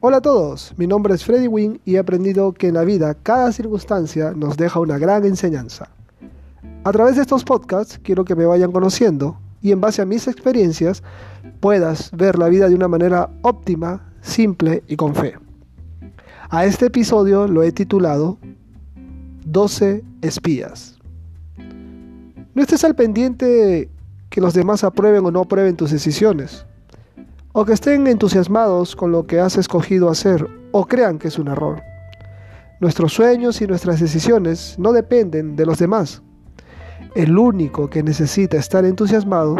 Hola a todos, mi nombre es Freddy Wing y he aprendido que en la vida cada circunstancia nos deja una gran enseñanza. A través de estos podcasts quiero que me vayan conociendo y en base a mis experiencias puedas ver la vida de una manera óptima, simple y con fe. A este episodio lo he titulado 12 espías. No estés al pendiente que los demás aprueben o no aprueben tus decisiones, o que estén entusiasmados con lo que has escogido hacer o crean que es un error. Nuestros sueños y nuestras decisiones no dependen de los demás. El único que necesita estar entusiasmado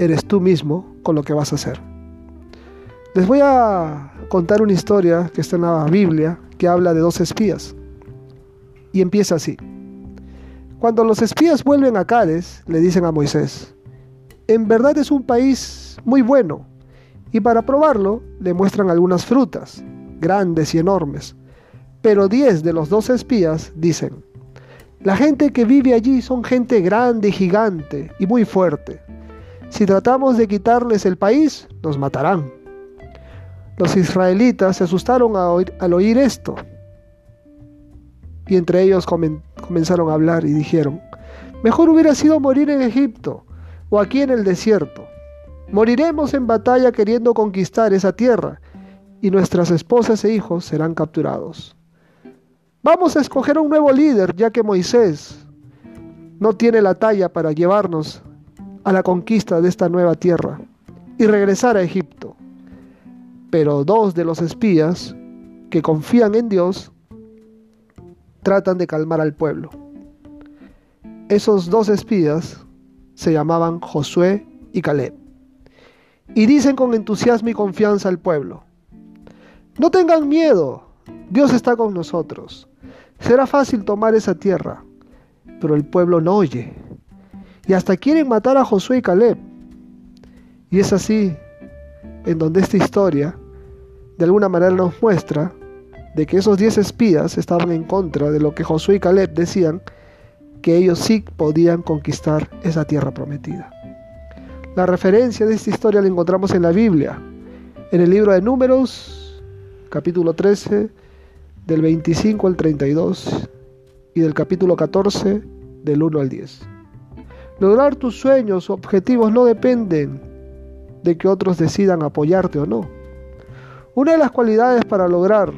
eres tú mismo con lo que vas a hacer. Les voy a contar una historia que está en la Biblia que habla de dos espías. Y empieza así. Cuando los espías vuelven a Cádiz, le dicen a Moisés, en verdad es un país muy bueno, y para probarlo le muestran algunas frutas, grandes y enormes. Pero diez de los dos espías dicen, la gente que vive allí son gente grande gigante y muy fuerte. Si tratamos de quitarles el país, nos matarán. Los israelitas se asustaron al oír esto. Y entre ellos comenzaron a hablar y dijeron, mejor hubiera sido morir en Egipto o aquí en el desierto. Moriremos en batalla queriendo conquistar esa tierra y nuestras esposas e hijos serán capturados. Vamos a escoger un nuevo líder ya que Moisés no tiene la talla para llevarnos a la conquista de esta nueva tierra y regresar a Egipto. Pero dos de los espías que confían en Dios tratan de calmar al pueblo. Esos dos espías se llamaban Josué y Caleb. Y dicen con entusiasmo y confianza al pueblo, no tengan miedo, Dios está con nosotros. Será fácil tomar esa tierra, pero el pueblo no oye. Y hasta quieren matar a Josué y Caleb. Y es así en donde esta historia de alguna manera nos muestra de que esos diez espías estaban en contra de lo que Josué y Caleb decían que ellos sí podían conquistar esa tierra prometida. La referencia de esta historia la encontramos en la Biblia, en el libro de Números, capítulo 13, del 25 al 32, y del capítulo 14, del 1 al 10. Lograr tus sueños o objetivos no dependen de que otros decidan apoyarte o no. Una de las cualidades para lograr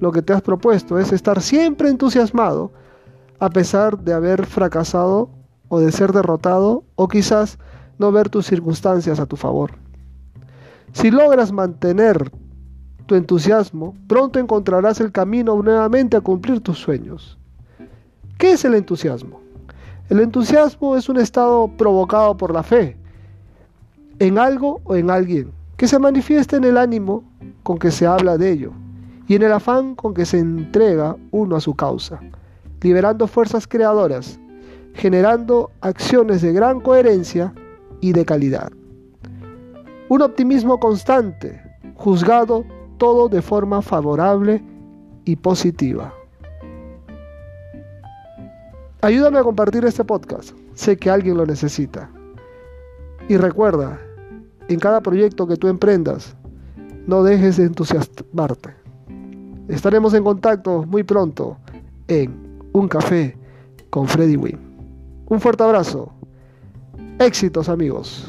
lo que te has propuesto es estar siempre entusiasmado a pesar de haber fracasado o de ser derrotado o quizás no ver tus circunstancias a tu favor. Si logras mantener tu entusiasmo, pronto encontrarás el camino nuevamente a cumplir tus sueños. ¿Qué es el entusiasmo? El entusiasmo es un estado provocado por la fe en algo o en alguien, que se manifiesta en el ánimo con que se habla de ello y en el afán con que se entrega uno a su causa liberando fuerzas creadoras, generando acciones de gran coherencia y de calidad. Un optimismo constante, juzgado todo de forma favorable y positiva. Ayúdame a compartir este podcast, sé que alguien lo necesita. Y recuerda, en cada proyecto que tú emprendas, no dejes de entusiasmarte. Estaremos en contacto muy pronto en un café con Freddy Wynn. Un fuerte abrazo. Éxitos amigos.